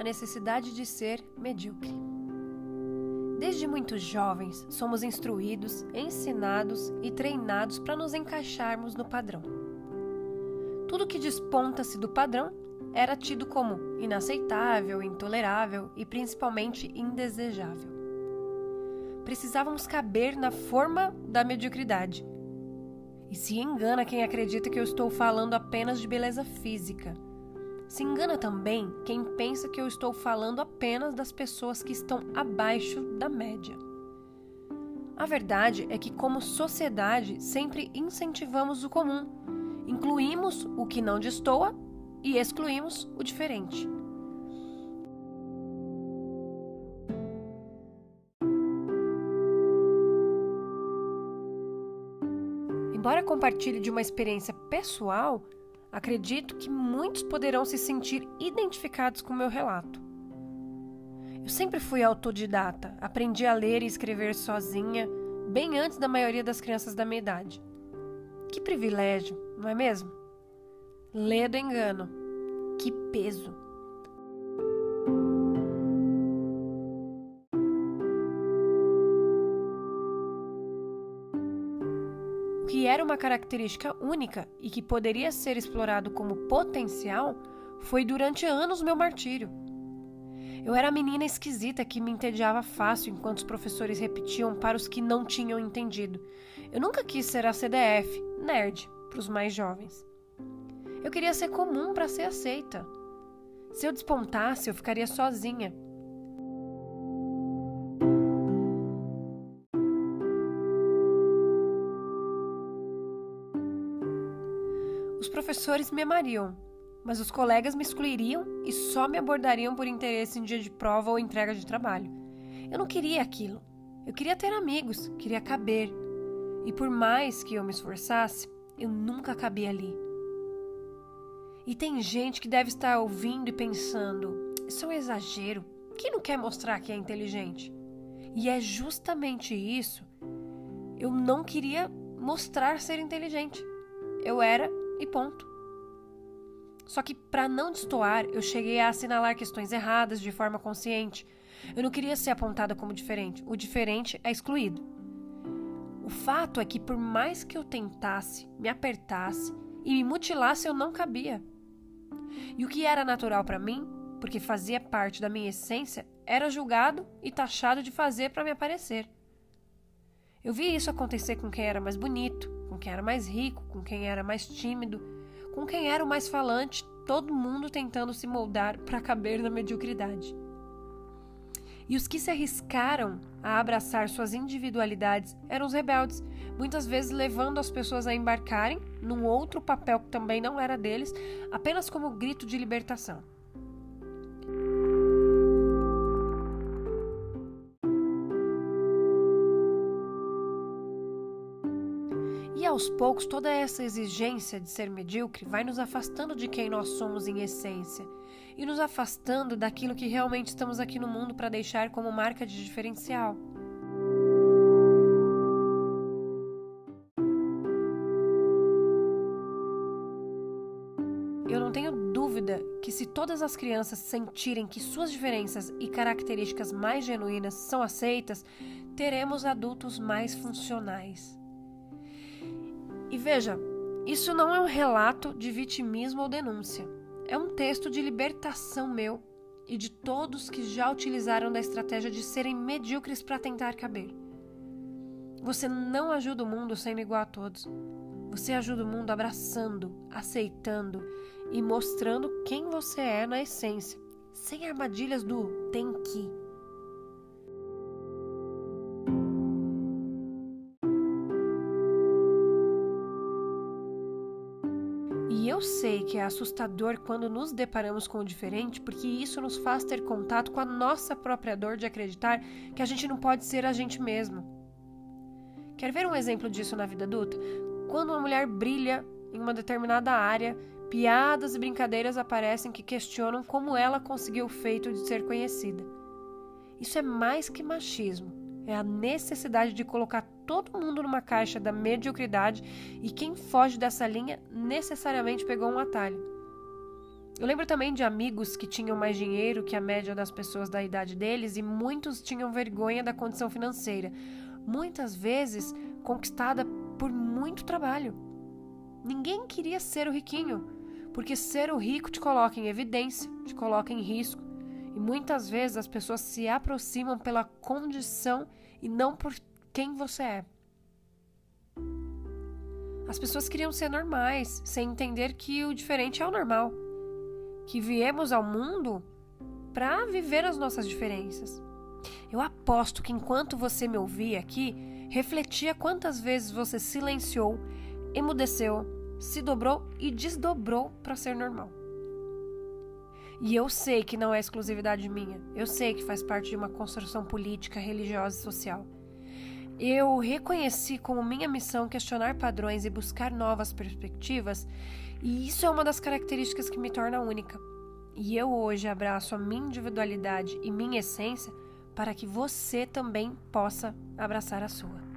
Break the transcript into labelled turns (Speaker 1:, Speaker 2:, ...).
Speaker 1: a necessidade de ser medíocre. Desde muito jovens, somos instruídos, ensinados e treinados para nos encaixarmos no padrão. Tudo que desponta-se do padrão era tido como inaceitável, intolerável e principalmente indesejável. Precisávamos caber na forma da mediocridade. E se engana quem acredita que eu estou falando apenas de beleza física se engana também quem pensa que eu estou falando apenas das pessoas que estão abaixo da média. A verdade é que, como sociedade, sempre incentivamos o comum, incluímos o que não destoa e excluímos o diferente. Embora compartilhe de uma experiência pessoal, Acredito que muitos poderão se sentir identificados com o meu relato. Eu sempre fui autodidata, aprendi a ler e escrever sozinha, bem antes da maioria das crianças da minha idade. Que privilégio, não é mesmo? Lê do engano. Que peso. Uma característica única e que poderia ser explorado como potencial, foi durante anos meu martírio. Eu era a menina esquisita que me entediava fácil enquanto os professores repetiam para os que não tinham entendido. Eu nunca quis ser a CDF, nerd, para os mais jovens. Eu queria ser comum para ser aceita. Se eu despontasse, eu ficaria sozinha, professores me amariam, mas os colegas me excluiriam e só me abordariam por interesse em dia de prova ou entrega de trabalho. Eu não queria aquilo. Eu queria ter amigos, queria caber. E por mais que eu me esforçasse, eu nunca cabia ali. E tem gente que deve estar ouvindo e pensando: isso é um exagero. Quem não quer mostrar que é inteligente? E é justamente isso. Eu não queria mostrar ser inteligente. Eu era e ponto. Só que, para não destoar, eu cheguei a assinalar questões erradas de forma consciente. Eu não queria ser apontada como diferente. O diferente é excluído. O fato é que, por mais que eu tentasse, me apertasse e me mutilasse, eu não cabia. E o que era natural para mim, porque fazia parte da minha essência, era julgado e taxado de fazer para me aparecer. Eu vi isso acontecer com quem era mais bonito, com quem era mais rico, com quem era mais tímido, com quem era o mais falante, todo mundo tentando se moldar para caber na mediocridade. E os que se arriscaram a abraçar suas individualidades eram os rebeldes, muitas vezes levando as pessoas a embarcarem num outro papel que também não era deles, apenas como grito de libertação. Aos poucos, toda essa exigência de ser medíocre vai nos afastando de quem nós somos em essência e nos afastando daquilo que realmente estamos aqui no mundo para deixar como marca de diferencial. Eu não tenho dúvida que, se todas as crianças sentirem que suas diferenças e características mais genuínas são aceitas, teremos adultos mais funcionais. E veja, isso não é um relato de vitimismo ou denúncia. É um texto de libertação meu e de todos que já utilizaram da estratégia de serem medíocres para tentar caber. Você não ajuda o mundo sendo igual a todos. Você ajuda o mundo abraçando, aceitando e mostrando quem você é na essência, sem armadilhas do tem que. Eu sei que é assustador quando nos deparamos com o diferente, porque isso nos faz ter contato com a nossa própria dor de acreditar que a gente não pode ser a gente mesmo. Quer ver um exemplo disso na vida adulta? Quando uma mulher brilha em uma determinada área, piadas e brincadeiras aparecem que questionam como ela conseguiu o feito de ser conhecida. Isso é mais que machismo, é a necessidade de colocar todo mundo numa caixa da mediocridade e quem foge dessa linha necessariamente pegou um atalho. Eu lembro também de amigos que tinham mais dinheiro que a média das pessoas da idade deles e muitos tinham vergonha da condição financeira, muitas vezes conquistada por muito trabalho. Ninguém queria ser o riquinho, porque ser o rico te coloca em evidência, te coloca em risco. E muitas vezes as pessoas se aproximam pela condição e não por quem você é. As pessoas queriam ser normais, sem entender que o diferente é o normal que viemos ao mundo para viver as nossas diferenças. Eu aposto que enquanto você me ouvia aqui, refletia quantas vezes você silenciou, emudeceu, se dobrou e desdobrou para ser normal. E eu sei que não é exclusividade minha. Eu sei que faz parte de uma construção política, religiosa e social. Eu reconheci como minha missão questionar padrões e buscar novas perspectivas e isso é uma das características que me torna única. E eu hoje abraço a minha individualidade e minha essência para que você também possa abraçar a sua.